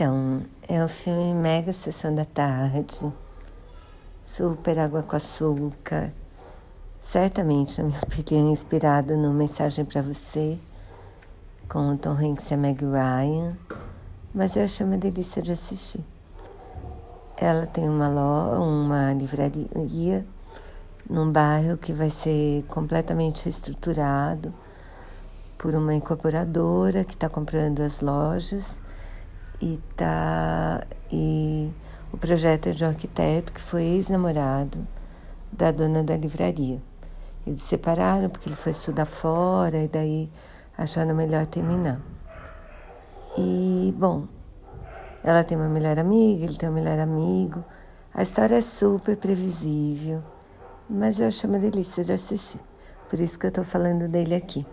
Então, é um filme mega sessão da tarde, super água com açúcar, certamente, na minha opinião, inspirado no Mensagem para Você, com o Tom Hanks e a Meg Ryan, mas eu achei uma delícia de assistir. Ela tem uma, loja, uma livraria num bairro que vai ser completamente reestruturado por uma incorporadora que está comprando as lojas e tá e o projeto é de um arquiteto que foi ex-namorado da dona da livraria. Eles separaram porque ele foi estudar fora e daí acharam melhor terminar. E bom, ela tem uma melhor amiga, ele tem um melhor amigo. A história é super previsível, mas eu acho uma delícia de assistir. Por isso que eu estou falando dele aqui.